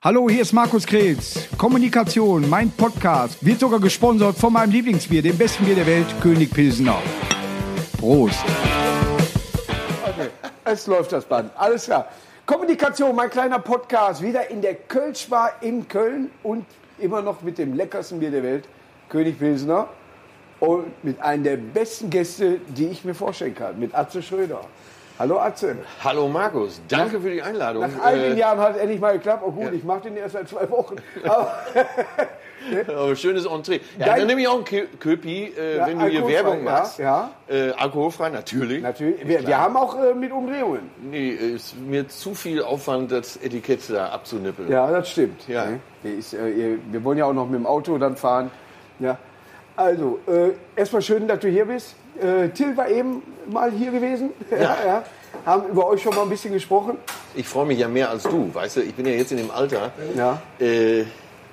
Hallo, hier ist Markus Kretz. Kommunikation, mein Podcast, wird sogar gesponsert von meinem Lieblingsbier, dem besten Bier der Welt, König Pilsener. Prost. Okay, es läuft das Band. Alles klar. Kommunikation, mein kleiner Podcast, wieder in der Kölschbar in Köln und immer noch mit dem leckersten Bier der Welt, König Pilsener. Und mit einem der besten Gäste, die ich mir vorstellen kann, mit Atze Schröder. Hallo Atze. Hallo Markus, danke für die Einladung. Nach all den Äh, Jahren hat es endlich mal geklappt. Oh gut, ich mache den erst seit zwei Wochen. Aber aber schönes Entree. Ja, Dein- dann nehme ich auch einen Kö- Köpi, äh, Ja, wenn du hier Werbung ja, machst. ja. Äh, alkoholfrei, natürlich. natürlich, wir, wir haben auch äh, mit Umdrehungen. Nee, ist mir zu viel Aufwand, das Etikett da abzunippeln. Ja, das stimmt. Ja. Ne? Hier ist, äh, wir wollen ja auch noch mit dem Auto dann fahren. Ja. Also, äh, erstmal schön, dass du hier bist. Till war eben mal hier gewesen. Ja. ja. Haben über euch schon mal ein bisschen gesprochen. Ich freue mich ja mehr als du, weißt du, ich bin ja jetzt in dem Alter, Ja. äh,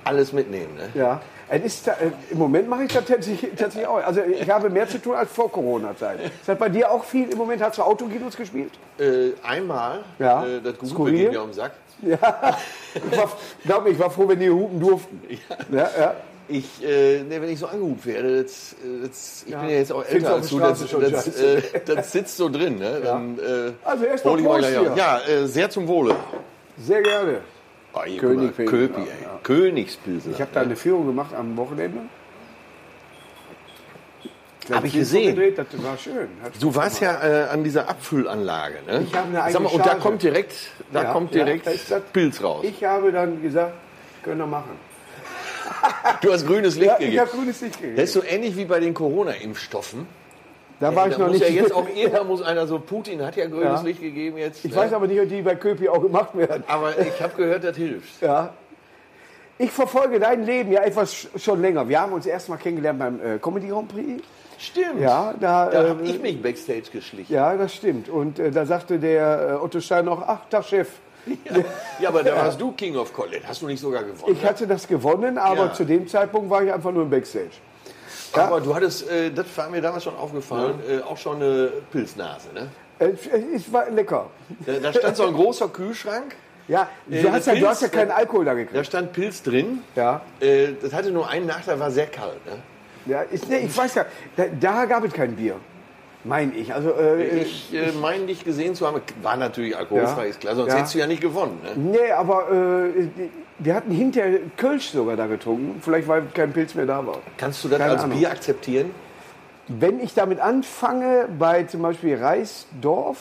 alles mitnehmen. Ne? Ja. Es ist, äh, Im Moment mache ich das tatsächlich, tatsächlich auch. Also ich habe mehr zu tun als vor Corona-Zeit. Ist das bei dir auch viel? Im Moment hast du Autokinos gespielt? Äh, einmal, Ja. äh, das Gute Skurril. ging mir um den Sack. Ich war, glaub mir, ich war froh, wenn die hupen durften. Ja, ja. Ich, äh, ne, wenn ich so angehupt werde, das, äh, das, ich bin ja jetzt auch älter als du, das, das, äh, das sitzt so drin. Ne? Dann, äh, Also erst mal Prost hier. Ja, äh, sehr zum Wohle. Sehr gerne. Oh, König Köpi, ja. Königspilsner. Ich habe da eine Führung gemacht am Wochenende. Hab ich gesehen. Gedreht, das war schön. Hat Du warst gemacht. ja äh, an dieser Abfüllanlage, ne? Ich habe eine eigene Sag mal, und da kommt direkt, da Ja, kommt ja, direkt Pilz raus. Ich habe dann gesagt, können wir machen. Du hast grünes Licht Ja, ich gegeben. habe grünes Licht gegeben. Das ist so ähnlich wie bei den Corona-Impfstoffen. Da war ich da noch nicht. ja jetzt auch jeder muss einer so, Putin hat ja grünes Ja. Licht gegeben jetzt. ich ne? weiß aber nicht, ob die bei Köpi auch gemacht werden. aber ich habe gehört, das hilft. Ja. Ich verfolge dein Leben ja etwas sch- schon länger. Wir haben uns erst mal kennengelernt beim äh, Comedy Grand Prix. Stimmt. Ja, da, Da äh, habe ich mich backstage geschlichen. Ja, das stimmt. Und äh, da sagte der äh, Otto Stein noch, ach, Tag Chef. Ja, aber da warst du King of Colette. Hast du nicht sogar gewonnen? Ich hatte das gewonnen, aber Ja. zu dem Zeitpunkt war ich einfach nur im Backstage. aber du hattest, äh, das war mir damals schon aufgefallen, äh, auch schon eine Pilznase. Ne? Äh, Es war lecker. Da, da stand so ein großer Kühlschrank. Ja, Äh, du, hast ja, das du hast ja Pilz, keinen Alkohol da Da gekriegt. stand Pilz drin. Ja. Äh, das hatte nur einen Nachteil, war sehr kalt. Ne? ja nee, ich weiß ja, da, da gab es kein Bier. Mein ich. Also, äh, Ich äh, meine, dich gesehen zu haben, war natürlich alkoholfrei, Ja. ist klar, sonst Ja. hättest du ja nicht gewonnen. Ne? nee, aber äh, wir hatten hinterher Kölsch sogar da getrunken. Vielleicht, weil kein Pilz mehr da war. Kannst du das Keine als Ahnung. Bier akzeptieren? Wenn ich damit anfange, bei zum Beispiel Reisdorf,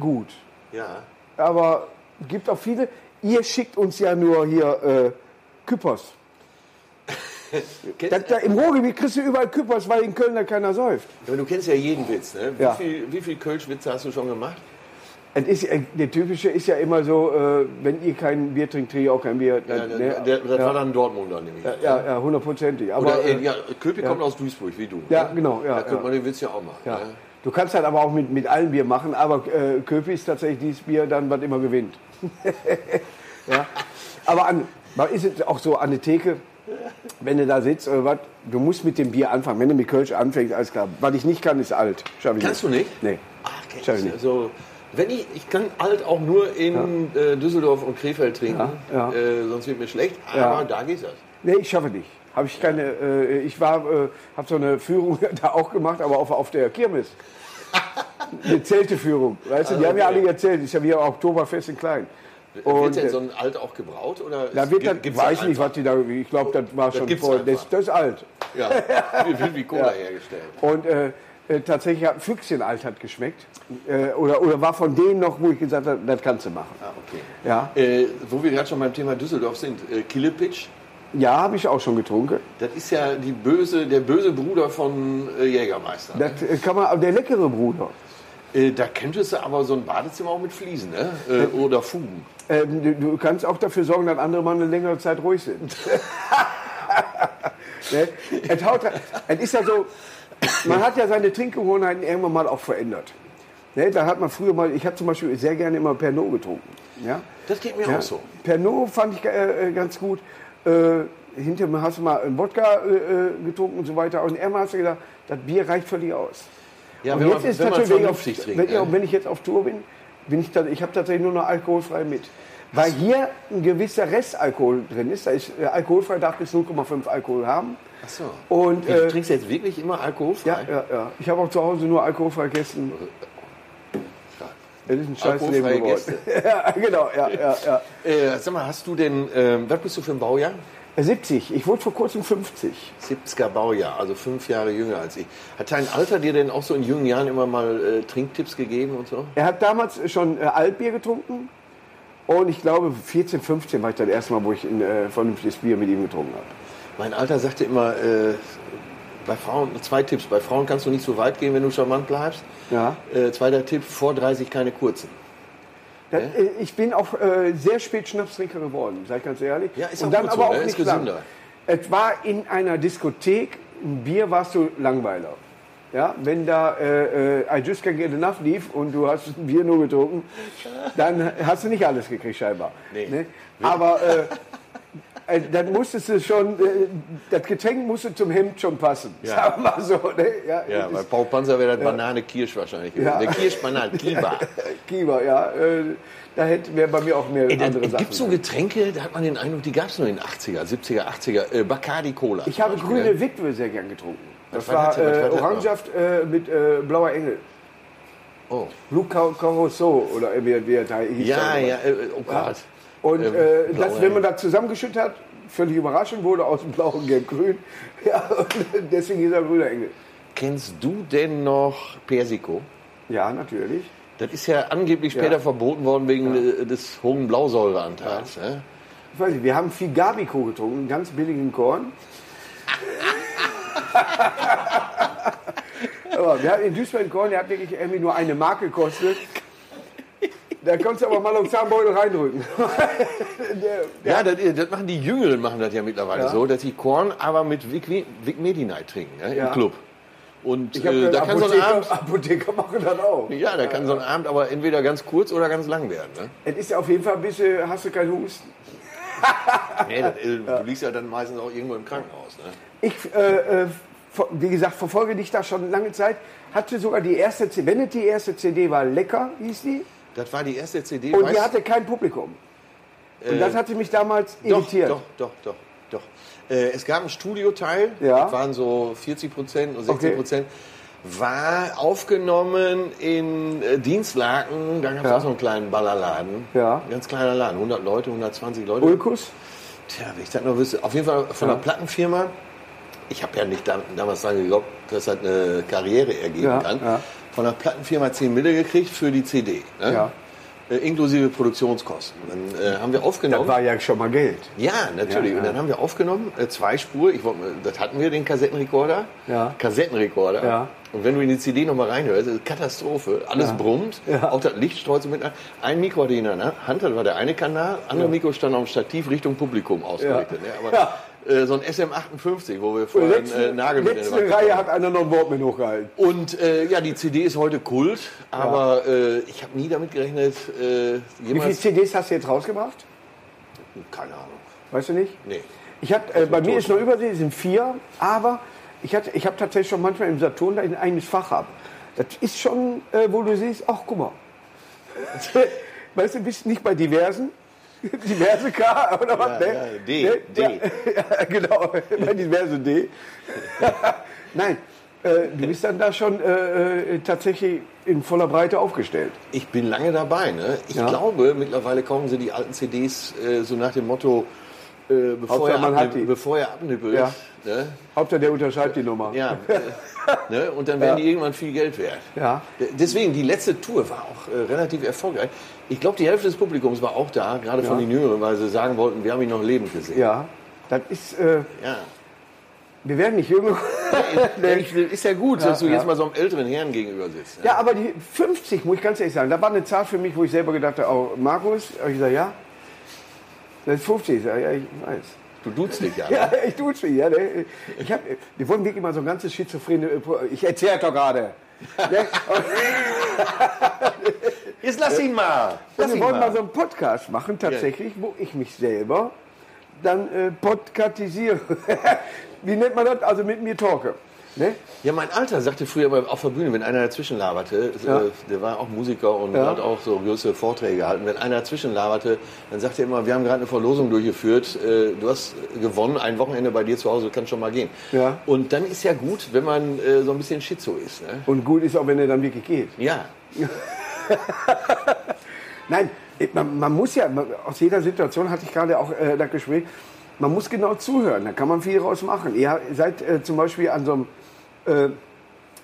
gut. Ja. Aber gibt auch viele. Ihr schickt uns ja nur hier äh, Küppers. Da, da, Im Ruhrgebiet kriegst du überall Küppers, weil in Köln da keiner säuft. aber du kennst ja jeden Witz. Ne? Wie, Ja. viel, wie viel Kölsch-Witze hast du schon gemacht? Ist, der typische ist ja immer so, äh, wenn ihr kein Bier trinkt, trinke ich auch kein Bier. Ja, Dann, der, ne, der, das ja, war dann Dortmunder nämlich. ja, ja, hundertprozentig. Oder, äh, äh, ja, Köpi kommt aus Duisburg, wie du. Ja, ne? genau, ja, Da könnte ja. man den Witz ja auch machen. ja. Ne? Du kannst halt aber auch mit, mit allen Bier machen, aber äh, Köpi ist tatsächlich dieses Bier dann, was immer gewinnt. ja. Aber an, aber ist es auch so an der Theke, wenn du da sitzt oder was, du musst mit dem Bier anfangen. Wenn du mit Kölsch anfängst, alles klar. Was ich nicht kann, ist alt. Schaff ich Kannst nicht. du nicht? Nee. Ach, kenn Schaff ich ich nicht. Also, wenn ich, ich kann alt auch nur in äh, Düsseldorf und Krefeld trinken, Ja, ja. Äh, sonst wird mir schlecht, aber Ja. da geht das. Nee, ich schaffe nicht. Habe ich keine. Äh, ich war, äh, habe so eine Führung da auch gemacht, aber auf, auf der Kirmes. Eine Zelteführung. Weißt du, die haben ja alle erzählt. Ist ja wie Oktoberfest in klein. Wird denn äh, so ein Alt auch gebraut? Oder da wird das, gibt's weiß das nicht, was die da. Ich glaube, das war schon gibt's vor. Das, das ist alt. Ja, wie, wie, wie Cola hergestellt. Und äh, äh, tatsächlich hat Füchschen alt hat geschmeckt. Äh, oder, oder war von denen noch, wo ich gesagt habe, das kannst du machen. Ah, okay. Ja, Äh, wo wir gerade schon beim Thema Düsseldorf sind, äh, Killepitch, ja habe ich auch schon getrunken. das ist ja die böse, der böse Bruder von äh, Jägermeister. Das äh, kann man, der leckere Bruder. Äh, da könntest du aber so ein Badezimmer auch mit Fliesen, ne? Äh, oder Fugen. Ähm, du, du kannst auch dafür sorgen, dass andere mal eine längere Zeit ruhig sind. ne? es, haut, es ist ja so, man hat ja seine Trinkgewohnheiten irgendwann mal auch verändert. Ne? Da hat man früher mal, ich habe zum Beispiel sehr gerne immer Pernod getrunken. Ja? Das geht mir Ja? auch so. Pernod fand ich äh, äh, ganz gut. Äh, hinterher hast du mal einen Wodka äh, äh, getrunken und so weiter. Und irgendwann hast du gedacht, das Bier reicht völlig aus. Ja, und wenn jetzt man, ist natürlich, wenn ich, auf, trinkt. wenn, ne? wenn ich jetzt auf Tour bin, bin ich, ich habe tatsächlich nur noch alkoholfrei mit. weil hier ein gewisser Restalkohol drin ist. Da ist äh, alkoholfrei, darf bis 0,5 Alkohol haben. Ach so. Und, du äh, trinkst jetzt wirklich immer alkoholfrei? Ja, ja, ja. Ich habe auch zu Hause nur alkoholfrei gegessen. Das ist ein scheiß Leben geworden. ja, genau, ja, ja, ja. Äh, sag mal, hast du denn, ähm, was bist du für ein Baujahr? 70. Ich wurde vor kurzem 50. 70er Baujahr, also fünf Jahre jünger als ich. Hat dein Alter dir denn auch so in jungen Jahren immer mal äh, Trinktipps gegeben und so? Er hat damals schon äh, Altbier getrunken. Und ich glaube, 14, 15 war ich das erste Mal, wo ich ein äh, vernünftiges Bier mit ihm getrunken habe. Mein Alter sagte immer, äh, bei Frauen, zwei Tipps, bei Frauen kannst du nicht so weit gehen, wenn du charmant bleibst. Ja. Äh, zweiter Tipp, vor 30 keine kurzen. Das, äh, ich bin auch äh, sehr spät Schnapstrinker geworden, sag ich ganz ehrlich. Ja, ist Und dann so, aber ne? auch Ist nicht lang. gesünder. Es war in einer Diskothek, ein Bier warst du Langweiler. Ja, wenn da äh, äh, I Just Can't Get Enough lief und du hast ein Bier nur getrunken, dann hast du nicht alles gekriegt scheinbar. Nee. Ne? Aber äh, dann musstest du schon, äh, das Getränk musste zum Hemd schon passen. Ja. Sagen wir mal so. Ne? Ja, Ja, bei Paul Panzer wäre das Banane-Kirsch wahrscheinlich. gewesen. Ja. Der Kirschbanan, Kiba. Kiba, ja. Äh, da hätte wäre bei mir auch mehr Ey, dann, andere Sachen. gibt so Getränke, da hat man den Eindruck, die gab es nur in den 80er, 70er, 80er. Äh, Bacardi Cola. Ich habe Beispiel, grüne ne? Witwe sehr gern getrunken. Das Was war war äh, Orangensaft äh, mit äh, blauer Engel. Oh. Blue Car- Carousel oder wie, wie er da hieß. Ja, ja, äh, oh Gott. Und Ähm, äh, das, wenn man das zusammengeschüttet hat, völlig überraschend wurde aus dem Blau und Gelb-Grün. Ja, und deswegen ist er grüner Engel. Kennst du denn noch Persico? Ja, natürlich. Das ist ja angeblich später Ja. verboten worden wegen äh, des hohen Blausäureanteils. Ne? Ich weiß nicht, wir haben viel Gabico getrunken, ganz billigen Korn. aber wir hatten in Duisburg einen Korn, der hat wirklich irgendwie nur eine Mark gekostet. Da konntest du aber mal einen Zahnbeutel reindrücken. Ja, das, das machen die Jüngeren machen das ja mittlerweile Ja. so, dass sie Korn aber mit Vic, Vic Medi-Night trinken ne, Ja. im Club. Und äh, da kann so ein Abend, Apotheker, Apotheker machen das auch. ja, da kann so ein Abend aber entweder ganz kurz oder ganz lang werden. Ne? Es ist ja auf jeden Fall ein bisschen, hast du keinen Husten. Nee, das, äh, Du liegst ja dann meistens auch irgendwo im Krankenhaus. Ne? Ich, äh, äh, wie gesagt, verfolge dich da schon lange Zeit. Hatte sogar die erste CD, wenn es die erste CD war, Lecker hieß die. Das war die erste CD. Und die hatte kein Publikum. Und Äh, das hatte mich damals Doch, irritiert. doch, doch, doch, doch. Äh, es gab einen Studioteil, Ja. das waren so 40 Prozent oder 60 Okay. Prozent. War aufgenommen in äh, Dienstlaken, da gab es Ja. auch so einen kleinen Ballerladen. Ja. Ein ganz kleiner Laden, 100 Leute, 120 Leute. Ulkus? Tja, wenn ich das noch wüsste. Auf jeden Fall von einer Plattenfirma. Ich habe ja nicht dam- damals dran geglaubt, dass das eine Karriere ergeben Ja, kann. ja. Von einer Plattenfirma 10 Mille gekriegt für die CD. Ne? Ja. Äh, inklusive Produktionskosten. Dann äh, haben wir Das aufgenommen. war ja schon mal Geld. Ja, natürlich. Ja, ja. Und dann haben wir aufgenommen, äh, zwei Spur. Ich, das hatten wir, den Kassettenrekorder. Ja. Kassettenrekorder. Ja. Und wenn du in die CD nochmal reinhörst, ist Katastrophe. Alles brummt. Ja. Auch das Licht streut so mit. Ein Mikro hatte ich in der Hand, das war der eine Kanal. Andere Mikro stand auf dem Stativ Richtung Publikum ausgerichtet. Ne? Aber Ja. So ein SM58, wo wir vorher einen äh, Nagel mit in letzte der Wand Reihe hat einer noch ein Wort mit hochgehalten. und äh, ja, die CD ist heute Kult, aber äh, ich habe nie damit gerechnet, äh, Wie viele. CDs hast du jetzt rausgebracht? Keine Ahnung. Weißt du nicht? Nee. Ich hab, äh, bei mir ist noch Übersee, es sind vier, aber ich, hatte- ich habe tatsächlich schon manchmal im Saturn da ein eigenes Fach ab. Das ist schon, äh, wo du siehst, ach guck mal. weißt du, bist nicht bei diversen, diverse K oder was? Ja, ne? ja, D, Ne? D. Ja, genau, bei diverse D. Nein, äh, du bist dann da schon äh, äh, tatsächlich in voller Breite aufgestellt. Ich bin lange dabei. Ne? Ich glaube, mittlerweile kommen sie die alten CDs äh, so nach dem Motto, äh, bevor, er man hat die. bevor er abnippelt. Ja. Ne? Hauptsache der unterschreibt die Nummer. Ja, äh, ne? Und dann werden die irgendwann viel Geld wert. Ja. Deswegen, die letzte Tour war auch äh, relativ erfolgreich. Ich glaube, die Hälfte des Publikums war auch da, gerade von Ja. den Jüngeren, weil sie sagen wollten, wir haben ihn noch lebend gesehen. Ja, das ist, äh, Ja. wir werden nicht jünger. Ja, ist ja gut, dass du ja. jetzt mal so einem älteren Herrn gegenüber sitzt. ne? Ja, aber die 50, muss ich ganz ehrlich sagen, da war eine Zahl für mich, wo ich selber gedacht habe, oh, Markus, ich gesagt, ja. Das ist 50, ich sag, ja, ich weiß. Du duzt dich ja. Ja, Ne? ich tue es schon, ja. ne. Ich hab, wir wollen wirklich mal so ein ganzes schizophrene, ich erzähle doch gerade. Jetzt lass ihn mal. Lass wir wollen mal mal. so einen Podcast machen, tatsächlich, wo ich mich selber dann äh, podkatisiere. Wie nennt man das? Also mit mir talke. Ne? Ja, mein Alter sagte früher aber auf der Bühne, wenn einer dazwischen laberte, Ja. äh, der war auch Musiker und Ja. hat auch so größere Vorträge gehalten, wenn einer dazwischen laberte, dann sagte er immer, wir haben gerade eine Verlosung durchgeführt, äh, du hast gewonnen, ein Wochenende bei dir zu Hause, kannst schon mal gehen. Ja. Und dann ist ja gut, wenn man äh, so ein bisschen Schizo ist. Ne? Und gut ist auch, wenn er dann wirklich geht. Ja, Nein, man, man muss ja, man, aus jeder Situation hatte ich gerade auch äh, das Gespräch, man muss genau zuhören, da kann man viel draus machen. Ihr seid äh, zum Beispiel an so einem, äh,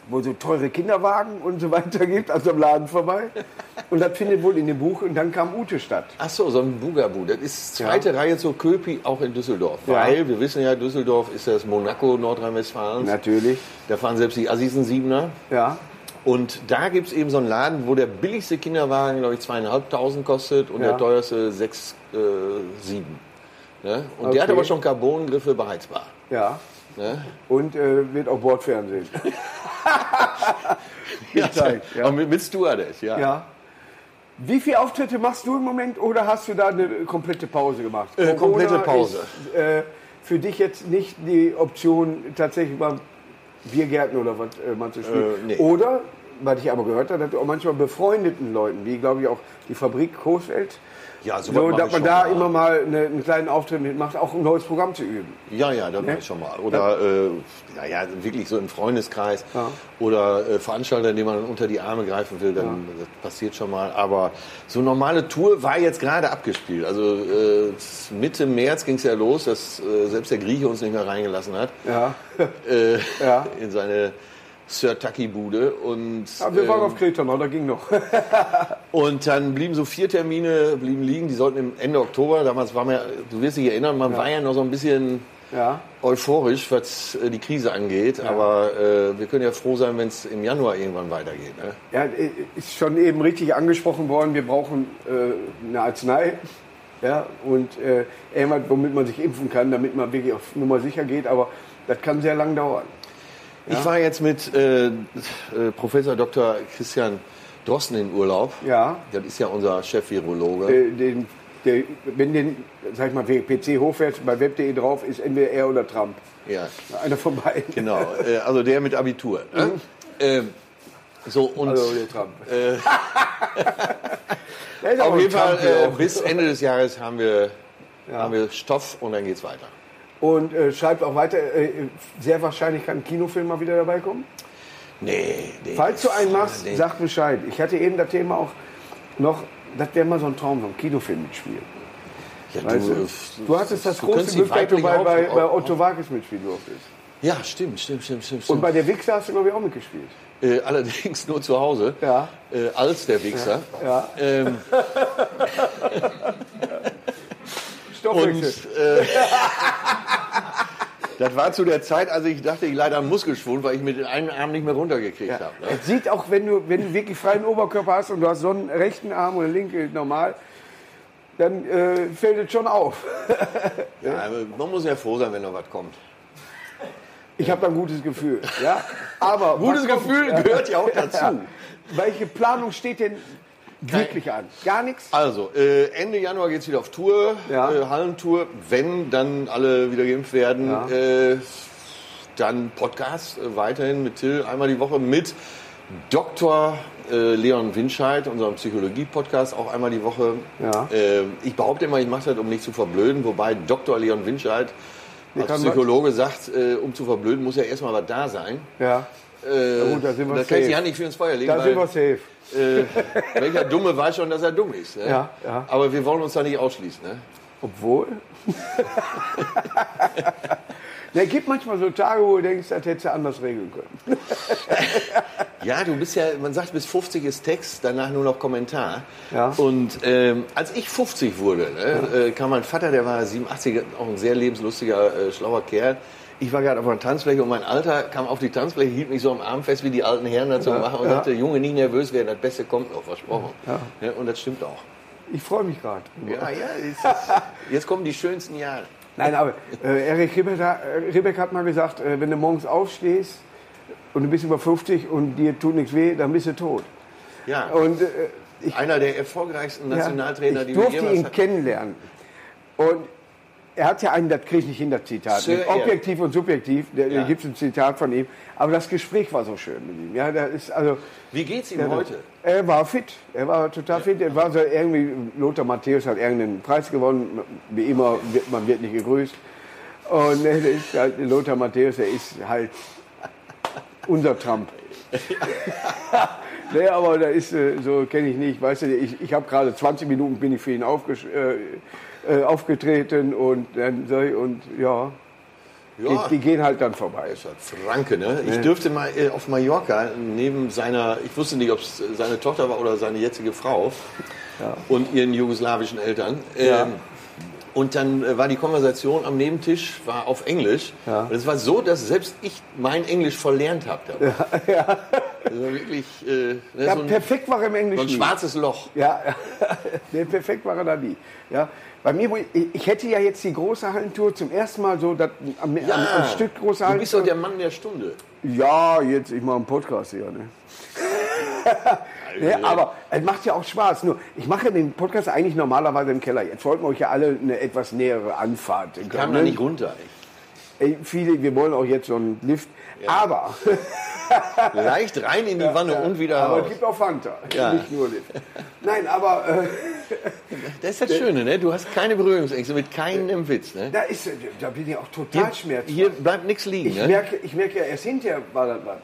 wo so teure Kinderwagen und so weiter gibt, an so einem Laden vorbei. Und das findet wohl in dem Buch und dann kam Ute statt. Ach so, so ein Bugabu. Das ist zweite Reihe zur Köpi, auch in Düsseldorf. Ja. Weil wir wissen ja, Düsseldorf ist das Monaco Nordrhein-Westfalens. Natürlich. Da fahren selbst die Assis einen Siebener. Ja. Und da gibt es eben so einen Laden, wo der billigste Kinderwagen, glaube ich, zweieinhalbtausend kostet und Ja. der teuerste sechs, äh, sieben. Ne? Und Okay. der hat aber schon Carbongriffe beheizbar. Ja. Ne? Und äh, wird auch Bordfernsehen. Ja. Und mit, mit Stewardess, ja. ja. Wie viele Auftritte machst du im Moment oder hast du da eine komplette Pause gemacht? Äh, komplette Pause. Ist, äh, für dich jetzt nicht die Option, tatsächlich mal Biergärten oder was äh, mal zu spielen? Äh, nee. Oder, was ich aber gehört habe, dass du auch manchmal befreundeten Leuten, wie glaube ich auch die Fabrik Coesfeld, Ja, so so, dass man da mal. immer mal eine, einen kleinen Auftritt mitmacht, auch ein neues Programm zu üben. Ja, ja, das mache ich schon mal. Oder äh, ja, ja, wirklich so im Freundeskreis. Ja. Oder äh, Veranstalter, denen man unter die Arme greifen will, dann das passiert schon mal. Aber so normale Tour war jetzt gerade abgespielt. Also äh, Mitte März ging es ja los, dass äh, selbst der Grieche uns nicht mehr reingelassen hat Ja. äh, Ja. in seine Sir Taki Bude. Und, Aber wir waren ähm, auf Kreta noch, da ging noch. und dann blieben so vier Termine blieben liegen. Die sollten im Ende Oktober, damals war man, ja- du wirst dich erinnern, man war ja noch so ein bisschen ja. euphorisch, was äh, die Krise angeht. Aber äh, wir können ja froh sein, wenn es im Januar irgendwann weitergeht. Ne? Ja, äh, ist schon eben richtig angesprochen worden, wir brauchen äh, eine Arznei ja, und äh, irgendwas, womit man sich impfen kann, damit man wirklich auf Nummer sicher geht, aber das kann sehr lang dauern. Ich war jetzt mit äh, äh, Professor Dr. Christian Drosten in Urlaub. Ja, Das ist ja unser Chef-Virologe. äh, den, der, wenn den, sag ich mal, PC hochfährt, bei web.de drauf ist entweder er oder Trump. Ja, Einer von beiden. genau. äh, also der mit Abitur. Ne? Ähm, so, und Also der Trump. äh, auf jeden Fall äh, ja. bis Ende des Jahres haben wir, Ja. haben wir Stoff und dann geht's weiter. Und äh, schreibt auch weiter, äh, sehr wahrscheinlich kann ein Kinofilm mal wieder dabei kommen. Nee, nee. Falls du einen machst, nee. sag Bescheid. Ich hatte eben das Thema auch noch, das wäre mal so ein Traum, so ein Kinofilm mitspielen. Ja, Weißt du, du hattest das du große Glück, dass du bei, bei, weibliche bei Haupt- Otto Wages mitspielen durftest. Ja, stimmt, stimmt, stimmt, stimmt. Und bei der Wichser hast du, glaube ich, auch mitgespielt. Äh, allerdings nur zu Hause, Ja. äh, als der Wichser. Ja. Ähm, und Stoffwechsel. äh, das war zu der Zeit, als ich dachte, ich leider einen Muskelschwund, weil ich mit dem einen Arm nicht mehr runtergekriegt habe. Ne? Es sieht auch, wenn du, wenn du wirklich freien Oberkörper hast und du hast so einen rechten Arm oder linke normal, dann äh, fällt es schon auf. Ja, aber man muss ja froh sein, wenn noch was kommt. Ich habe da ein gutes Gefühl. Ja? Aber Gutes was kommt- Gefühl gehört ja auch dazu. Ja. Welche Planung steht denn wirklich an? Gar nichts? Also, äh, Ende Januar geht es wieder auf Tour, Ja. äh, Hallentour. Wenn dann alle wieder geimpft werden, Ja. äh, dann Podcast äh, weiterhin mit Till einmal die Woche mit Dr. Äh, Leon Winscheid, unserem Psychologie-Podcast, auch einmal die Woche. Ja. Äh, ich behaupte immer, ich mache das, um nicht zu verblöden, wobei Dr. Leon Winscheid als kann Psychologe sagt, äh, um zu verblöden, muss ja erstmal was da sein. Ja. Äh, gut, da sind wir das kann ich die safe. Hand nicht für ins Feuer legen. Da sind wir safe. Äh, welcher Dumme weiß schon, dass er dumm ist. Ne? Ja, ja. Aber wir wollen uns da nicht ausschließen. Ne? Obwohl. Der gibt manchmal so Tage, wo du denkst, das hättest du anders regeln können. Ja, du bist ja, man sagt, bis 50 ist Text, danach nur noch Kommentar. Ja. Und ähm, als ich 50 wurde, ne, äh, kam mein Vater, der war 87, auch ein sehr lebenslustiger, äh, schlauer Kerl. Ich war gerade auf einer Tanzfläche und mein Alter kam auf die Tanzfläche, hielt mich so am Arm fest, wie die alten Herren dazu machen und ja. sagte, Junge, nicht nervös werden, das Beste kommt noch, versprochen. Ja. Ja, und das stimmt auch. Ich freue mich gerade. Ja, ja, ist, jetzt kommen die schönsten Jahre. Nein, aber äh, Erik Ribbeck, hat- mal gesagt, äh, wenn du morgens aufstehst und du bist über 50 und dir tut nichts weh, dann bist du tot. Ja, Und äh, ich, einer der erfolgreichsten ja, Nationaltrainer, ich die wir durfte jemals ihn hatten. kennenlernen. Und er hat ja einen, das kriege ich nicht hin, das Zitat. Sir Air. Objektiv und subjektiv, da Ja. gibt es ein Zitat von ihm. Aber das Gespräch war so schön mit ihm. Ja, der ist also. Wie geht's ihm Ja, heute? Er war fit. Er war total fit. Er war so irgendwie, Lothar Matthäus hat irgendeinen Preis gewonnen. Wie immer, wird, man wird nicht gegrüßt. Und der halt, Lothar Matthäus, der ist halt unser Trump. nee, aber da ist, äh, so kenne ich nicht. Weißt du, ich, ich habe gerade 20 Minuten bin ich für ihn aufgesch äh, äh, aufgetreten und dann so, und ja, Ja. die, die gehen halt dann vorbei. ist halt Franke, ne? Ich dürfte mal äh, auf Mallorca neben seiner, ich wusste nicht, ob es seine Tochter war oder seine jetzige Frau und ihren jugoslawischen Eltern. Ja. Ähm, und dann äh, war die Konversation am Nebentisch war auf Englisch. Ja. Und es war so, dass selbst ich mein Englisch verlernt habe. Ja, Also wirklich äh, ne, Ja, so, ein, perfekt war er im Englischen. so ein schwarzes Loch. Ja, nee, perfekt war er da nie. Ja, bei mir, ich, ich hätte ja jetzt die große Hallentour zum ersten Mal so das, am, am, am Stück große du bist doch Hallentour. der Mann der Stunde. Ja, jetzt, ich mache einen Podcast hier. Ne? nee, aber es macht ja auch Spaß. Nur, ich mache den Podcast eigentlich normalerweise im Keller. Jetzt wollten wir euch ja alle eine etwas nähere Anfahrt. Ich kam da nicht runter. Ey, viele, wir wollen auch jetzt einen Lift. Aber, Ey. Leicht rein in die Wanne und wieder aber es raus. gibt auch Fanta, Ja. nicht nur Lift. Nein, aber äh, Das ist das Schöne, ne? Du hast keine Berührungsängste mit keinem Witz, ne? da, ist, da bin ich auch total Hier, schmerzhaft. hier bleibt nichts liegen, Ich ne? merke, ich merke ja erst hinterher war das was.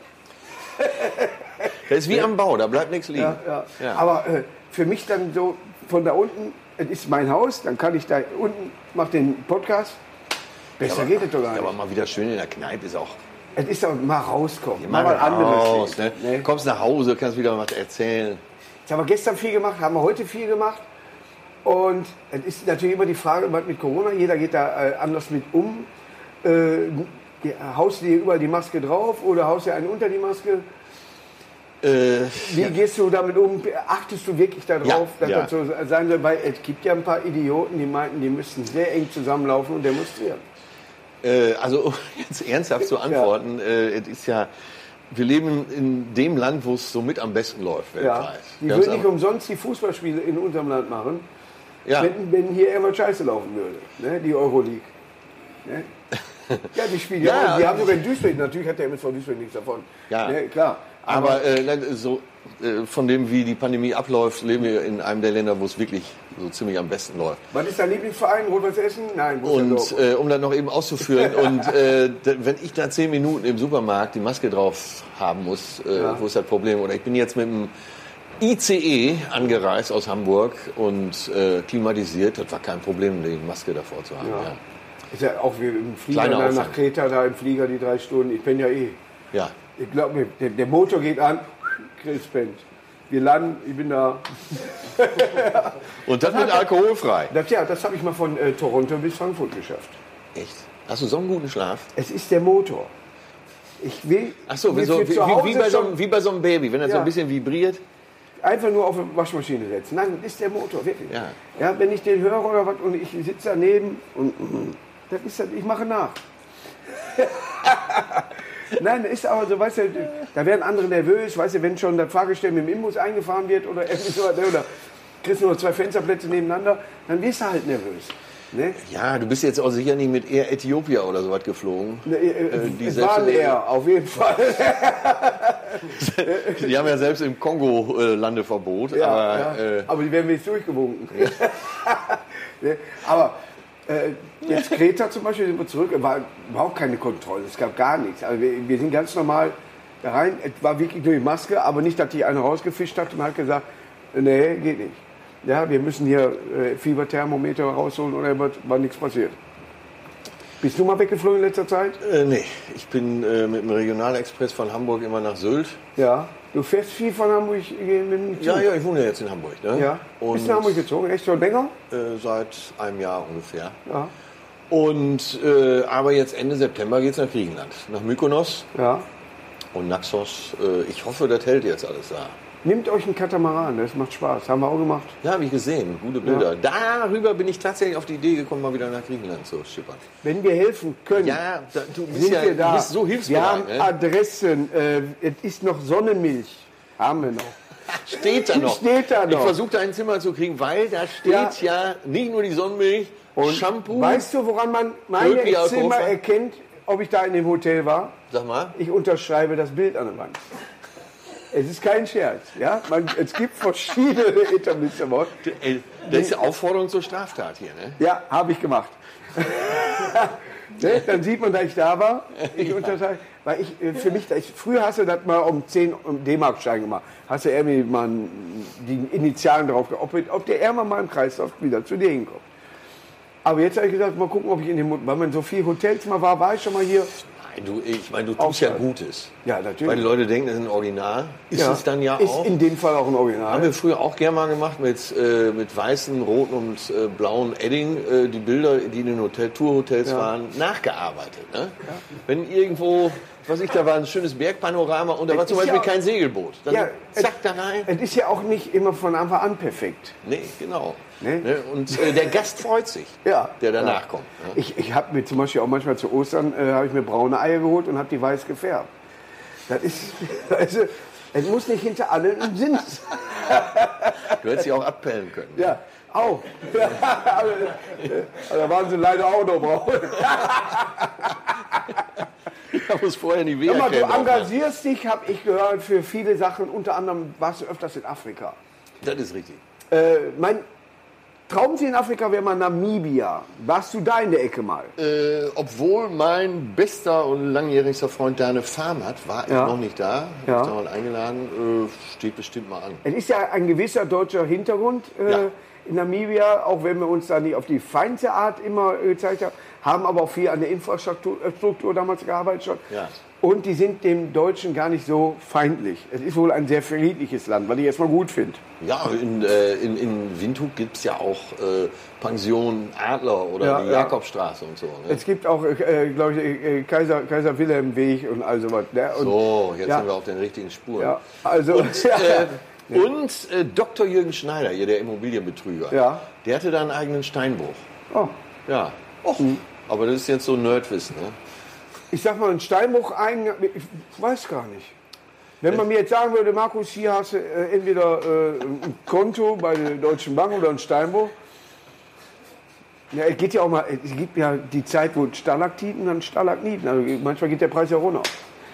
Das ist wie am Bau, da bleibt nichts liegen. Ja, ja. Ja. Aber äh, für mich dann so von da unten, es ist mein Haus, dann kann ich da unten, mach den Podcast. Besser geht es doch gar Ja, aber nicht. mal wieder schön in der Kneipe ist auch Es ist doch mal rauskommen, mal mal was anderes. raus. Ne? ne? Kommst nach Hause, kannst wieder was erzählen. Jetzt haben wir gestern viel gemacht, haben wir heute viel gemacht. Und es ist natürlich immer die Frage, was mit Corona, jeder geht da äh, anders mit um. Äh, haust du dir überall die Maske drauf oder haust du einen unter die Maske? Äh, Wie gehst du damit um? Achtest du wirklich darauf, Ja, dass ja. das so sein soll? Weil es gibt ja ein paar Idioten, die meinten, die müssten sehr eng zusammenlaufen und demonstrieren. Äh, also um jetzt ernsthaft zu antworten, äh, es ist ja, wir leben in dem Land, wo es so mit am besten läuft Ja. weltweit. Die würden nicht umsonst die Fußballspiele in unserem Land machen, ja. wenn, wenn hier irgendwas scheiße laufen würde. Ne? Die Euroleague. Ne? Ja, die spielen ja. Ja. Die haben sogar in Duisburg, natürlich hat der MSV Duisburg nichts davon. Ja. Ne? Klar. Aber äh, nein, so, äh, von dem, wie die Pandemie abläuft, leben wir in einem der Länder, wo es wirklich so ziemlich am besten läuft. was ist dein Lieblingsverein? Rot-Weiß Essen? Nein, Und äh, um das noch eben auszuführen, und äh, wenn ich da zehn Minuten im Supermarkt die Maske drauf haben muss, äh, wo ist das Problem? Oder ich bin jetzt mit dem ICE angereist aus Hamburg und äh, klimatisiert, das war kein Problem, die Maske davor zu haben. Ja. Ja. Ist ja auch wie im Flieger da nach. Kreta, da im Flieger die drei Stunden. Ich bin ja eh. ja. Ich glaube mir, der, der Motor geht an, Chris pennt. Wir landen, ich bin da. Und das mit alkoholfrei. Das, ja, das habe ich mal von äh, Toronto bis Frankfurt geschafft. Echt? Hast du so einen guten Schlaf? Es ist der Motor. Ich will Ach so, so, wie, wie, bei so, einem- wie bei so einem Baby, wenn so Ja. ein bisschen vibriert. einfach nur auf eine Waschmaschine setzen. Nein, das ist der Motor, wirklich. Ja. Ja, wenn ich den höre oder was und ich sitze daneben und das ist das, ich mache nach. Nein, ist aber so, weißt du, da werden andere nervös, weißt du, wenn schon das Fahrgestell mit dem Imbus eingefahren wird oder irgendwie so, oder kriegst du nur zwei Fensterplätze nebeneinander, dann wirst du halt nervös. Ne? Ja, du bist jetzt auch sicher nicht mit Air Ethiopia oder sowas geflogen. Ne, äh, die es selbst- war leer, auf jeden Fall. Die haben ja selbst im Kongo äh, Landeverbot. Ja, aber ja. Äh, aber die werden jetzt durchgewunken. Ne, aber äh, jetzt Kreta zum Beispiel sind wir zurück, war überhaupt keine Kontrolle, es gab gar nichts. Also wir, wir sind ganz normal da rein, es war wirklich nur die Maske, aber nicht, dass die eine rausgefischt hat und hat gesagt, nee, geht nicht. Ja, wir müssen hier äh, Fieberthermometer rausholen oder was, war nichts passiert. Bist du mal weggeflogen in letzter Zeit? äh, nee, ich bin äh, mit dem Regionalexpress von Hamburg immer nach Sylt. Ja. Du fährst viel von Hamburg mit dem Zug? Ja, ja, ich wohne ja jetzt in Hamburg. Ne? ja. Und Bist du nach Hamburg gezogen? Echt schon länger? äh, seit einem Jahr ungefähr. Ja. Und äh, aber jetzt Ende September geht's nach Griechenland, nach Mykonos Ja. und Naxos. Äh, ich hoffe, das hält jetzt alles da. Nehmt euch einen Katamaran, das macht Spaß. Haben wir auch gemacht. Ja, habe ich gesehen, gute Bilder. Darüber bin ich tatsächlich auf die Idee gekommen, mal wieder nach Griechenland zu schippern. Wenn wir helfen können, Ja, da, du bist sind ja wir da. Du bist so wir hilfsbereit. haben ne? Adressen. Äh, es ist noch Sonnenmilch. Haben wir noch. steht da noch. Steht da Ich noch. versuche da ein Zimmer zu kriegen, weil da steht ja, nicht nur die Sonnenmilch, Shampoo. Weißt du, woran man meine Irgendwie Zimmer erkennt, ob ich da in dem Hotel war? Sag mal. Ich unterschreibe das Bild an der Wand. Es ist kein Scherz. Ja? Man, es gibt verschiedene Etablissements. Ey, Das ist Aufforderung zur Straftat hier, ne? Ja, habe ich gemacht. ne? Dann sieht man, dass ich da war. Ich unterschreibe. Weil ich, äh, für mich, ich, früher hast du das mal um 10 um D-Mark-Schein gemacht. Hast du irgendwie mal die Initialen drauf, ob, ob der Ärmer mal im Kreislauf wieder zu dir hinkommt. Aber jetzt habe ich gesagt, mal gucken, ob ich in dem, weil man so viel Hotels mal war, war ich schon mal hier. Du, ich meine, du tust ja Aufschreiben. Gutes. Ja, natürlich. Weil die Leute denken, das ist ein Original. Ist es dann ja ist auch. in dem Fall auch ein Original. Haben wir früher auch gerne mal gemacht mit, äh, mit weißen, roten und äh, blauen Edding, äh, die Bilder, die in den Hotel, Tourhotels waren, nachgearbeitet. Ne? Wenn irgendwo, was ich da war, ein schönes Bergpanorama und da war Es zum ist Beispiel ja- kein Segelboot. Dann Ja, zack da rein. Es ist ja auch nicht immer von Anfang an perfekt. Nee, genau. Nee. Ne? Und äh, der Gast freut sich, Ja. der danach Ja. kommt. Ne? Ich, ich habe mir zum Beispiel auch manchmal zu Ostern äh, habe ich mir braune Eier geholt und habe die weiß gefärbt. Das ist, also, es muss nicht hinter allen ein Sinn sein. Du hättest sie auch abpellen können. Ja, auch. Aber, äh, da waren sie leider auch noch braun. Da muss vorher die Sag mal, du engagierst dich, habe ich gehört, für viele Sachen. Unter anderem warst du öfters in Afrika. Das ist richtig. Äh, mein Traumziel in Afrika wäre mal Namibia. Warst du da in der Ecke mal? Äh, obwohl mein bester und langjährigster Freund da eine Farm hat, war ich Ja. noch nicht da. Ja. Hab ich da mal eingeladen. Äh, steht bestimmt mal an. Es ist ja ein gewisser deutscher Hintergrund äh, Ja. in Namibia, auch wenn wir uns da nicht auf die feinste Art immer äh, gezeigt haben, haben aber auch viel an der Infrastruktur äh, damals gearbeitet schon. Ja. Und die sind dem Deutschen gar nicht so feindlich. Es ist wohl ein sehr friedliches Land, was ich erstmal gut finde. Ja, in, äh, in, in Windhoek gibt es ja auch äh, Pension Adler oder Ja, die ja. Jakobstraße und so. Ne? Es gibt auch, äh, glaube ich, äh, Kaiser, Kaiser Wilhelm Weg und all sowas. Ne? Und, So, jetzt ja, sind wir auf den richtigen Spuren. ja, also, Äh, und äh, Dr. Jürgen Schneider, hier der Immobilienbetrüger, Ja. der hatte da einen eigenen Steinbruch. oh, Ja. Och, aber das ist jetzt so Nerdwissen. Ne? Ich sag mal, ein Steinbruch eigen, ich weiß gar nicht. Wenn man mir jetzt sagen würde, Markus, hier hast du äh, entweder äh, ein Konto bei der Deutschen Bank oder ein Steinbruch. Ja, es geht ja auch mal, es gibt ja die Zeit, wo Stalaktiten dann Stalagniten. Also manchmal geht der Preis ja runter.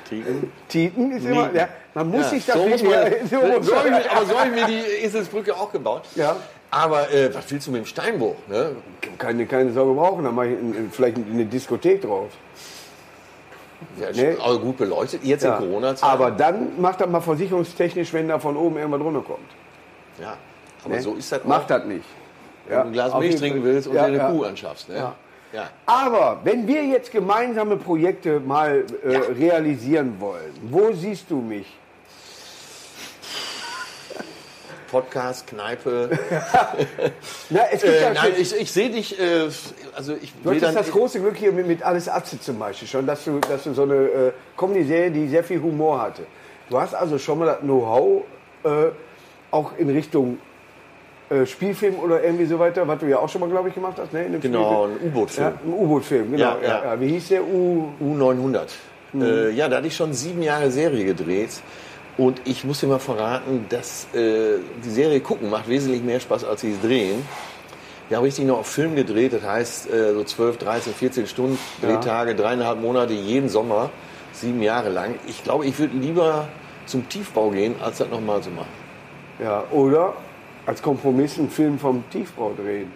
Kriegen. Titen ist immer, ja, man muss Ja, sich das so nicht- ja, so so aber so habe ich mir die Eselsbrücke auch gebaut. Ja. Aber äh, was willst du mit dem Steinbruch? Ne? keine, keine Sorge brauchen, dann mache ich in, in, vielleicht eine Diskothek drauf. Ja, Nee. also gut beleuchtet, jetzt Ja. in Corona-Zeit. Aber dann macht das mal versicherungstechnisch, wenn da von oben irgendwas runterkommt. ja. aber Ne? so ist das Macht auch, das nicht. wenn du ein Glas auf Milch trinken willst und dir eine. Kuh anschaffst. Ne? Ja. Aber wenn wir jetzt gemeinsame Projekte mal äh, realisieren wollen, wo siehst du mich? Podcast, Kneipe. Na, es gibt äh, ja nein, ich, ich sehe dich, äh, also ich Du hattest das große Glück hier mit, mit Alles Atze zum Beispiel schon, dass du, dass du so eine äh, Comedy-Serie, die sehr viel Humor hatte. Du hast also schon mal das Know-how äh, auch in Richtung äh, Spielfilm oder irgendwie so weiter, was du ja auch schon mal, glaube ich, gemacht hast, ne? Genau, Spielfilm. ein U-Boot-Film. Ja, ein U-Boot-Film, genau. Ja, Ja. Wie hieß der U? U900. Mhm. Äh, ja, da hatte ich schon sieben Jahre Serie gedreht. Und ich muss dir mal verraten, dass äh, die Serie gucken macht wesentlich mehr Spaß, als sie drehen. Wir haben richtig noch auf Film gedreht, das heißt äh, so 12, 13, 14 Stunden Drehtage, dreieinhalb Monate jeden Sommer, sieben Jahre lang. Ich glaube, ich würde lieber zum Tiefbau gehen, als das nochmal zu machen. Ja, oder als Kompromiss einen Film vom Tiefbau drehen.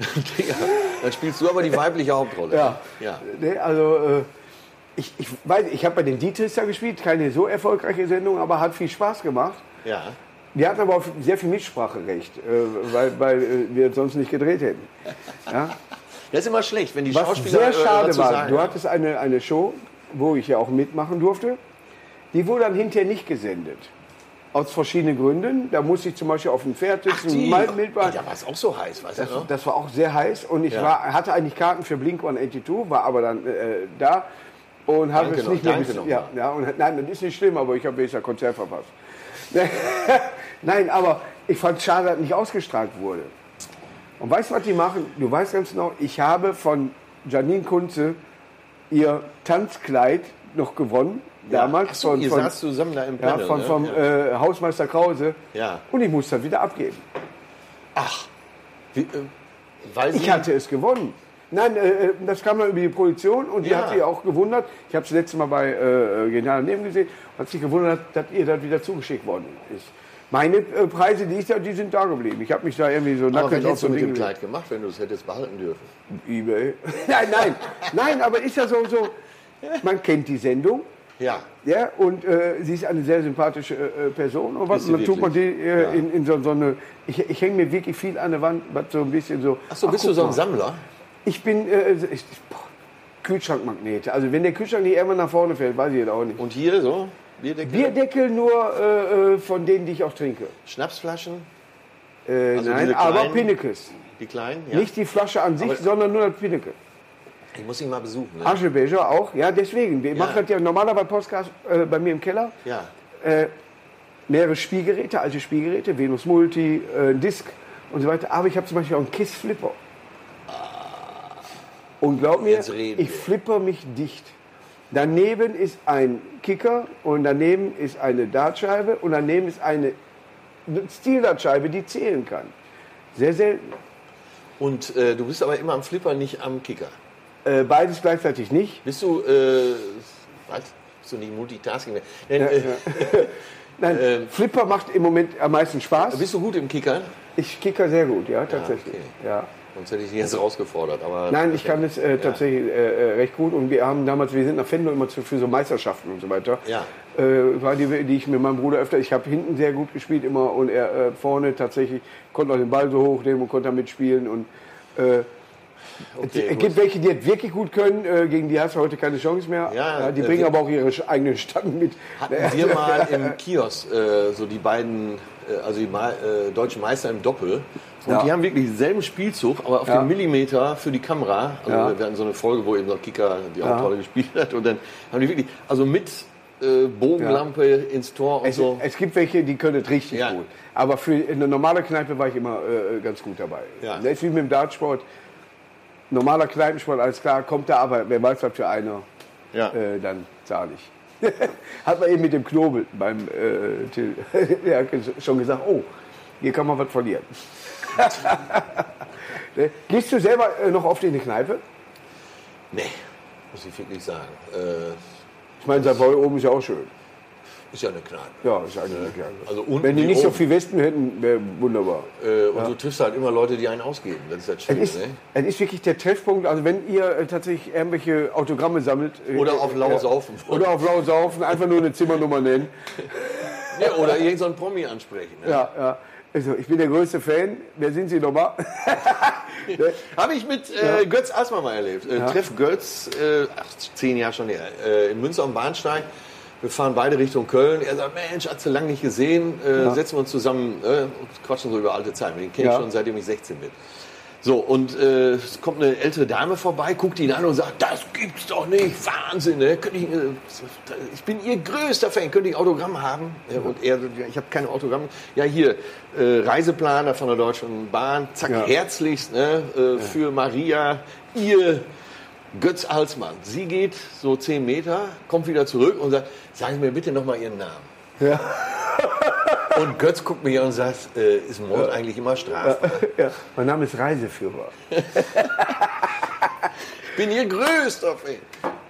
ja, dann spielst du aber die weibliche Hauptrolle. Ja. ja. Ne, also, äh, ich, ich weiß, ich habe bei den Dietrichs da gespielt, keine so erfolgreiche Sendung, aber hat viel Spaß gemacht. ja. Wir hatten aber auch sehr viel Mitspracherecht, äh, weil, weil äh, wir sonst nicht gedreht hätten. Ja? Das ist immer schlecht, wenn die Was Schauspieler sehr äh, schade dazu war, sagen. du hattest eine, eine Show, wo ich ja auch mitmachen durfte, die wurde dann hinterher nicht gesendet. Aus verschiedenen Gründen. Da musste ich zum Beispiel auf dem Pferd sitzen, mal mit Ey, da war es auch so heiß, weißt du das, noch? das war auch sehr heiß und ich Ja. war, hatte eigentlich Karten für Blink 182, war aber dann äh, da und habe es noch- nicht mehr danke bis- noch ja, ja, und, Nein, das ist nicht schlimm, aber ich habe wenigstens ein Konzert verpasst. nein, aber ich fand es schade, dass nicht ausgestrahlt wurde. Und weißt du, was die machen? Du weißt ganz genau, ich habe von Janine Kunze ihr Tanzkleid noch gewonnen, damals. Ach so, ihr saßt zusammen da im ja, Panel, von, ne? vom Ja. Äh, Hausmeister Krause. Ja. Und ich musste das wieder abgeben. Ach, wie, äh, weil Ich hatte es gewonnen. Nein, äh, äh, das kam dann über die Produktion und die Ja. hat sich auch gewundert. Ich habe es letzte Mal bei äh, Genial daneben gesehen. Hat sich gewundert, dass ihr das wieder zugeschickt worden ist. Meine äh, Preise, die ich da, die sind da geblieben. Ich habe mich da irgendwie so Aber was nackig hättest so du mit dem. Kleid gemacht, wenn du es hättest behalten dürfen? Ebay. nein, nein, nein, aber ist ja so, so, man kennt die Sendung. Ja. Ja, und äh, sie ist eine sehr sympathische äh, Person. Und was, dann tut man die äh, Ja. in, in so, so eine. Ich, ich hänge mir wirklich viel an der Wand, was so ein bisschen so. Ach so, bist ach, du so ein. Sammler? Ich bin äh, ich, boah, Kühlschrankmagnete. Also wenn der Kühlschrank nicht irgendwann nach vorne fällt, weiß ich jetzt auch nicht. Und hier so? Bierdeckel? Bierdeckel nur äh, äh, von denen, die ich auch trinke. Schnapsflaschen? Äh, Also nein, diese aber kleinen? Pinnekes. Die kleinen? Ja. Nicht die Flasche an sich, Aber- sondern nur das Pinneke. Ich muss ihn mal besuchen. Ne? Aschebecher auch, ja, deswegen. Wir machen das ja normalerweise Podcast äh, bei mir im Keller. Ja. mehrere Spielgeräte, alte Spielgeräte, Venus Multi, äh, Disk und so weiter. Aber ich habe zum Beispiel auch einen Kiss Flipper. Und glaub mir, ich flipper mich dicht. Daneben ist ein Kicker und daneben ist eine Dartscheibe und daneben ist eine Stildartscheibe, die zählen kann. Sehr selten. Und äh, du bist aber immer am Flipper, nicht am Kicker. Äh, beides gleichzeitig nicht. Bist du, äh, was? Bist du nicht Multitasking mehr? Äh, Nein, Ähm. Flipper macht im Moment am meisten Spaß. Bist du gut im Kickern? Ich kicker sehr gut, ja, tatsächlich. okay. Ja. Sonst hätte ich dich jetzt rausgefordert. Aber Nein, ich kann es äh, tatsächlich äh, äh, recht gut und wir haben damals, wir sind nach Fendo immer zu, für so Meisterschaften und so weiter. Ja. Äh, war die, die ich mit meinem Bruder öfter, ich habe hinten sehr gut gespielt immer und er äh, vorne tatsächlich konnte auch den Ball so hochnehmen und konnte da mitspielen und äh, Okay, es gut. gibt welche, die das wirklich gut können, gegen die hast du heute keine Chance mehr. Ja, die bringen aber auch ihre eigenen Stangen mit. Hatten wir mal im Kiosk so die beiden, also die Ma deutschen Meister im Doppel. Und Ja. die haben wirklich denselben Spielzug, aber auf Ja. den Millimeter für die Kamera. Also Ja. wir hatten so eine Folge, wo eben so ein Kicker die. Hauptrolle gespielt hat. Und dann haben die wirklich, also mit äh, Bogenlampe ins Tor und Es, so. es gibt welche, die können es richtig gut. Aber für eine normale Kneipe war ich immer äh, ganz gut dabei. Ja. Das ist wie mit dem Dartsport. Normaler Kneipensport, alles klar, kommt da, aber wer weiß, was für einer, äh, dann zahle ich. Hat man eben mit dem Knobel beim äh, Till schon gesagt, oh, hier kann man was verlieren. Ne? Gehst du selber äh, noch oft in die Kneipe? Nee, muss ich wirklich sagen. Äh, Ich meine, Savoy oben ist ja auch schön. ist ja eine Kneipe. Ja, ist eigentlich eine Kneipe. Also unten Wenn die nicht so oben. viel Westen hätten, wäre wunderbar. Äh, und du triffst halt immer Leute, die einen ausgeben. Das ist halt Es schön. ist, Ne? es ist wirklich der Treffpunkt. Also wenn ihr äh, tatsächlich irgendwelche Autogramme sammelt. äh, Oder auf lau ja, saufen. Oder auf lau saufen, einfach nur eine Zimmernummer nennen. Ja, oder irgendeinen so einen Promi ansprechen. Ne? Ja, ja. Also ich bin der größte Fan. Wer sind Sie nochmal? Habe ich mit äh, Götz Asmer mal erlebt. Äh, Treff Götz, äh, ach, zehn Jahre schon her, äh, in Münster am Bahnsteig. Wir fahren beide Richtung Köln. Er sagt, Mensch, hat sie lange nicht gesehen. Äh, Setzen wir uns zusammen äh, und quatschen so über alte Zeiten. Den kenne ich Ja. schon seitdem ich 16 bin. So, und äh, es kommt eine ältere Dame vorbei, guckt ihn an und sagt, das gibt's doch nicht, Wahnsinn, ne? Könnte ich, äh, ich bin Ihr größter Fan, könnte ich Autogramm haben? Ja, und er, ja, ich habe keine Autogramm. Ja, hier, äh, Reiseplaner von der Deutschen Bahn, zack, Ja. herzlichst, ne? Äh, für Maria, Ihr Götz Alsmann. Sie geht so zehn Meter, kommt wieder zurück und sagt, sagen Sie mir bitte nochmal Ihren Namen. Und Götz guckt mich an und sagt, äh, ist Mord eigentlich immer strafbar? ja. Mein Name ist Reiseführer. bin Ihr größter Fan.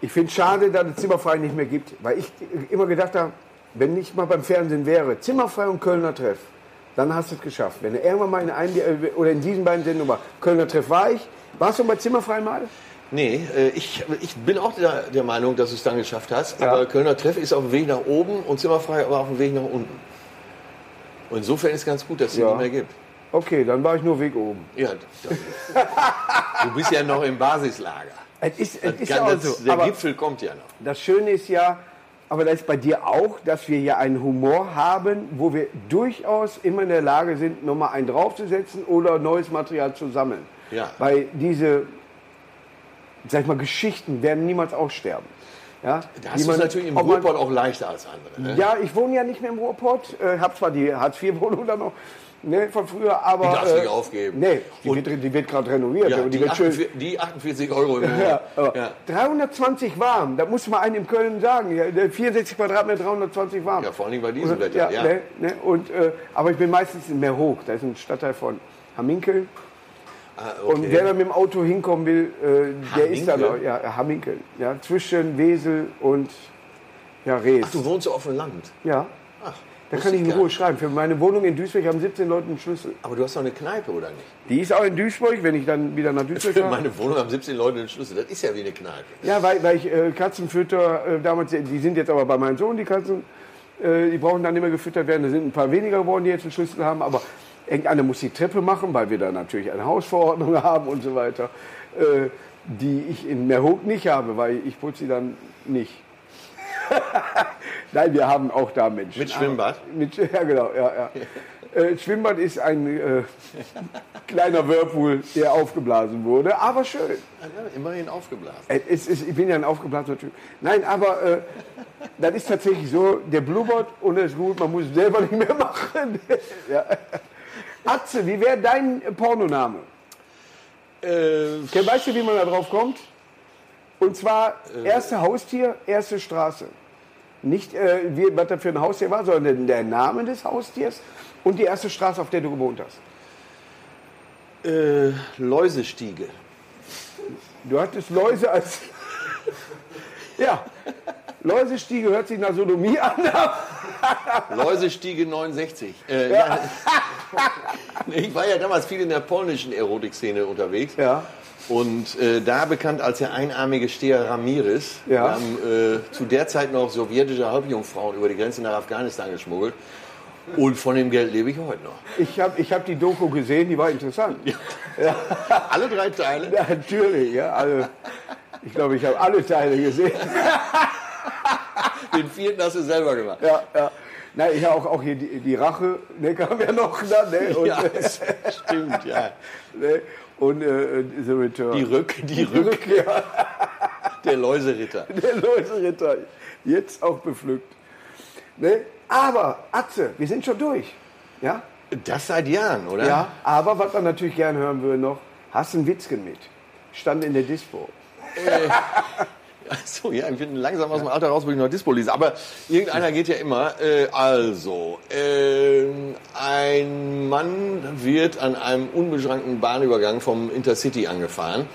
Ich finde es schade, dass es Zimmerfrei nicht mehr gibt. Weil ich immer gedacht habe, wenn ich mal beim Fernsehen wäre, Zimmerfrei und Kölner Treff, dann hast du es geschafft. Wenn du irgendwann mal in einem der- oder in diesen beiden Sendungen war, Kölner Treff war ich. Warst du bei Zimmerfrei mal? Nee, äh, ich, ich bin auch der, der Meinung, dass du es dann geschafft hast. Ja. Aber Kölner Treff ist auf dem Weg nach oben und Zimmerfrei aber auf dem Weg nach unten. Und insofern ist ganz gut, dass es sie Ja. nicht mehr gibt. Okay, dann war ich nur Weg oben. Ja, du bist ja noch im Basislager. Es ist, es ist ja auch so. der Gipfel kommt ja noch. das Schöne ist ja, aber das ist bei dir auch, dass wir ja einen Humor haben, wo wir durchaus immer in der Lage sind, nochmal einen draufzusetzen oder neues Material zu sammeln. Ja. Weil diese, sag ich mal, Geschichten werden niemals aussterben. Ja, Da Die hast du natürlich im Ruhrpott auch leichter als andere. Ne? Ja, ich wohne ja nicht mehr im Ruhrpott, äh, habe zwar die Hartz-IV-Wohnung da noch, ne, von früher, aber. Die darfst du äh, nicht aufgeben. Nee, die Und- wird, die wird gerade renoviert. Ja, die, die, wird schön. 48, die 48 Euro im Monat. Ja, Ja. 320 warm, da muss man einem in Köln sagen. Ja, der 64 Quadratmeter, 320 warm. Ja, vor Dingen bei diesem Und, Wetter. Ja, Ne, ne, und, äh, aber ich bin meistens in Meerhoek, da ist ein Stadtteil von Hamminkel. Ah, Und wer da mit dem Auto hinkommen will, äh, der ist dann ja, Hamminkel. Ja, zwischen Wesel und ja, Rees. Ach, du wohnst auf dem Land. ja, Ach, da kann ich in Ruhe schreiben. Für meine Wohnung in Duisburg haben 17 Leute einen Schlüssel. Aber du hast doch eine Kneipe, oder nicht? Die ist auch in Duisburg, wenn ich dann wieder nach Duisburg Für fahre. meine Wohnung haben 17 Leute den Schlüssel. Das ist ja wie eine Kneipe. Ja, weil, weil ich äh, Katzen fütter, äh, damals, die sind jetzt aber bei meinem Sohn, die Katzen, äh, die brauchen dann immer gefüttert werden. Da sind ein paar weniger geworden, die jetzt einen Schlüssel haben, aber irgendeiner muss die Treppe machen, weil wir da natürlich eine Hausverordnung haben und so weiter, äh, die ich in Meerhoek nicht habe, weil ich putze sie dann nicht. Nein, wir haben auch da Menschen. Mit Schwimmbad? Mit, ja, genau. Ja, ja. Äh, Schwimmbad ist ein äh, kleiner Whirlpool, der aufgeblasen wurde, aber schön. Ja, immerhin aufgeblasen. Äh, Es ist, ich bin ja ein aufgeblasener Typ. Nein, aber äh, das ist tatsächlich so, der blubbert und er ist gut, man muss es selber nicht mehr machen. ja. Atze, wie wäre dein Pornoname? Äh, Okay, Weißt du, wie man da drauf kommt? Und zwar erste Haustier, erste Straße. Nicht, äh, wie, was das für ein Haustier war, sondern der Name des Haustiers und die erste Straße, auf der du gewohnt hast. äh, Läusestiege. Du hattest Läuse als. ja, Läusestiege hört sich nach Sodomie an. Läusestiege 69. Äh, ja. ich war ja damals viel in der polnischen Erotikszene unterwegs. Ja. Und äh, da bekannt als der einarmige Steher Ramirez. Ja. Wir haben äh, zu der Zeit noch sowjetische Halbjungfrauen über die Grenze nach Afghanistan geschmuggelt. Und von dem Geld lebe ich heute noch. Ich habe ich hab die Doku gesehen, die war interessant. Ja, Alle drei Teile. natürlich, ja. Also, ich glaube, ich habe alle Teile gesehen. Den vierten hast du selber gemacht. Ja, ja. Nein, ich habe auch, auch hier die, die Rache, ne, kam ja noch dann, ne? Und, Ja, das stimmt, ja. ne, und äh, The Return. Die Rück, die Rück, ja, der Läuseritter. der Läuseritter. Jetzt auch bepflückt. Ne? Aber, Atze, wir sind schon durch. Ja? Das seit Jahren, oder? Ja, aber was wir natürlich gern hören würden noch, hast du einen Witzken mit? Stand in der Dispo. Achso, ja, ich bin langsam aus dem Alter raus, wo ich noch Dispo lese. Aber irgendeiner geht ja immer. Äh, also, ähm, ein Mann wird an einem unbeschränkten Bahnübergang vom Intercity angefahren,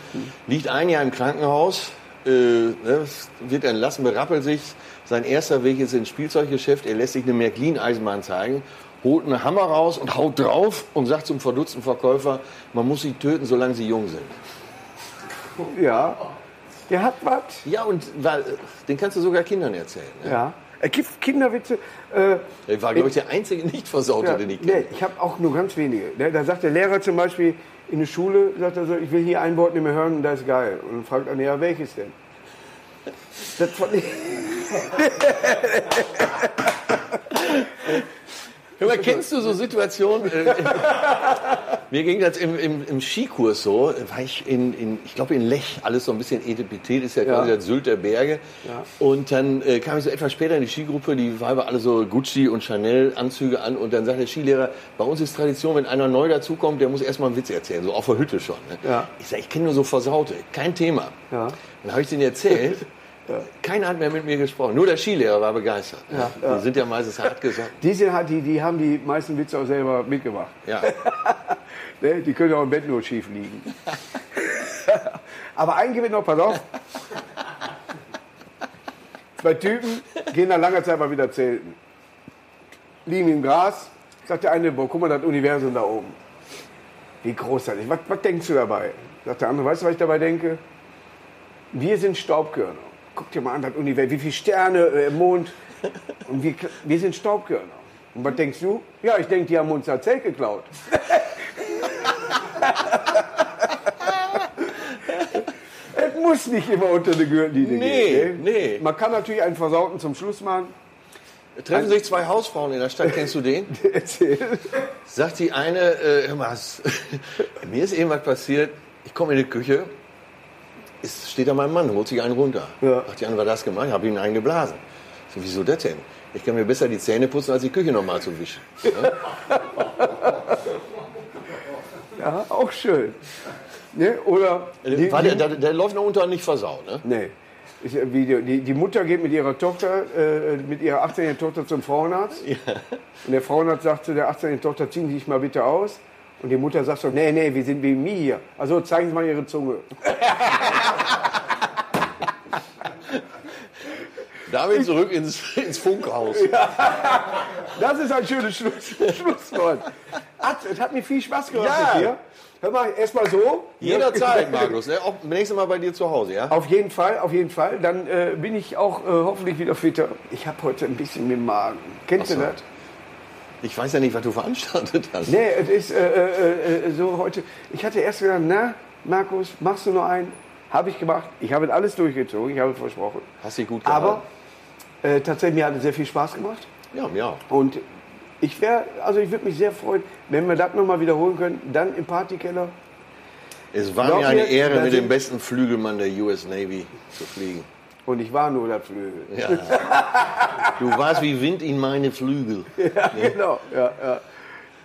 liegt ein Jahr im Krankenhaus, äh, ne, wird entlassen, berappelt sich. Sein erster Weg ist ins Spielzeuggeschäft. Er lässt sich eine Märklin-Eisenbahn zeigen, holt einen Hammer raus und haut drauf und sagt zum verdutzten Verkäufer, man muss sie töten, solange sie jung sind. Ja, der hat was. Ja, und weil, den kannst du sogar Kindern erzählen. Ne? Ja. Er gibt Kinderwitze. Äh, Er war, glaube ich, der einzige Nicht-Versaute, ja, den ich kenne. nee, ich habe auch nur ganz wenige. Ne, Da sagt der Lehrer zum Beispiel in der Schule, sagt er so, ich will hier ein Wort nicht mehr hören und das ist geil. Und dann fragt er, ja, welches denn? Das fand ich, Hör mal, kennst du so Situationen? Mir ging das im, im, im Skikurs so, war ich in, in ich glaube in Lech, alles so ein bisschen Etepetät, ist ja quasi Ja. das Sylt der Berge. Und dann äh, kam ich so etwas später in die Skigruppe, die Weiber alle so Gucci und Chanel Anzüge an und dann sagt der Skilehrer, bei uns ist Tradition, wenn einer neu dazukommt, der muss erstmal einen Witz erzählen, so auf der Hütte schon. Ne? Ja. Ich sage, ich kenne nur so Versaute, kein Thema. Ja. Dann habe ich den erzählt. Keiner hat mehr mit mir gesprochen. Nur der Skilehrer war begeistert. Ja, Die ja. sind ja meistens hart gesagt. die, sind, die, die haben die meisten Witze auch selber mitgemacht. Ja. Ne? Die können auch im Bett nur schief liegen. Aber ein Gewinn noch, pass auf. Zwei Typen gehen nach langer Zeit mal wieder zelten. Liegen im Gras, sagt der eine, boah, guck mal, das Universum da oben. Wie großartig. Was, was denkst du dabei? Sagt der andere, weißt du, was ich dabei denke? Wir sind Staubkörner. Guck dir mal an, das Universum, wie viele Sterne äh, im Mond. Und wir, wir sind Staubkörner. Und was denkst du? Ja, ich denke, die haben uns das Zelt geklaut. Es muss nicht immer unter die Gürtellinie Nee, gehen. ne? nee. Man kann natürlich einen Versauten zum Schluss machen. Treffen sich zwei Hausfrauen in der Stadt, kennst du den? Erzähl. Sagt die eine, äh, hör mal, mir ist eben was passiert, ich komme in die Küche, es steht da mein Mann, holt sich einen runter. Ja. Sagt die eine, was das gemacht? Ich habe ihm einen geblasen. Ich so, wieso das denn? Ich kann mir besser die Zähne putzen, als die Küche nochmal zu wischen. Ja? Ja, auch schön. Ne? Oder die, War der, der, der läuft noch unter nicht versaut, ne? nee. Ist ja wie die, die, Mutter geht mit ihrer Tochter, äh, mit ihrer 18-jährigen Tochter zum Frauenarzt. Und der Frauenarzt sagt zu der 18-jährigen Tochter, ziehen Sie sich mal bitte aus. Und die Mutter sagt so, nee, nee, wir sind wegen mir hier. Also zeigen Sie mal Ihre Zunge. Damit zurück ins, ins Funkhaus. Das ist ein schönes Schluss, Schlusswort. Hat, es hat mir viel Spaß gemacht Ja. mit dir. Hör mal, erstmal so. Jederzeit, Markus. Ne? Auch nächstes Mal bei dir zu Hause, ja? Auf jeden Fall, auf jeden Fall. Dann äh, bin ich auch äh, hoffentlich wieder fitter. Ich habe heute ein bisschen mit dem Magen. Kennst so. du das? Ich weiß ja nicht, was du veranstaltet hast. Nee, es ist äh, äh, äh, so heute. Ich hatte erst gedacht, na, Markus, machst du noch einen? Habe ich gemacht. Ich habe alles durchgezogen, ich habe es versprochen. Hast dich gut gehalten. Aber äh, tatsächlich, mir hat es sehr viel Spaß gemacht. Ja, ja. Und ich wäre, also ich würde mich sehr freuen, wenn wir das nochmal wiederholen können. Dann im Partykeller. Es war Glaub mir eine mir, Ehre, mit dem besten Flügelmann der US Navy zu fliegen. Und ich war nur der Flügel. Ja. Du warst wie Wind in meine Flügel. Ja, genau. Ja, ja.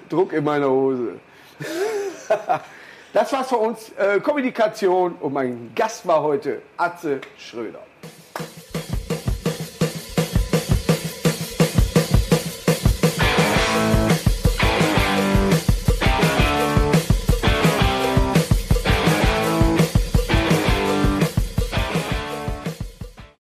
Druck in meiner Hose. Das war's für uns. Äh, Kommunikation und mein Gast war heute Atze Schröder.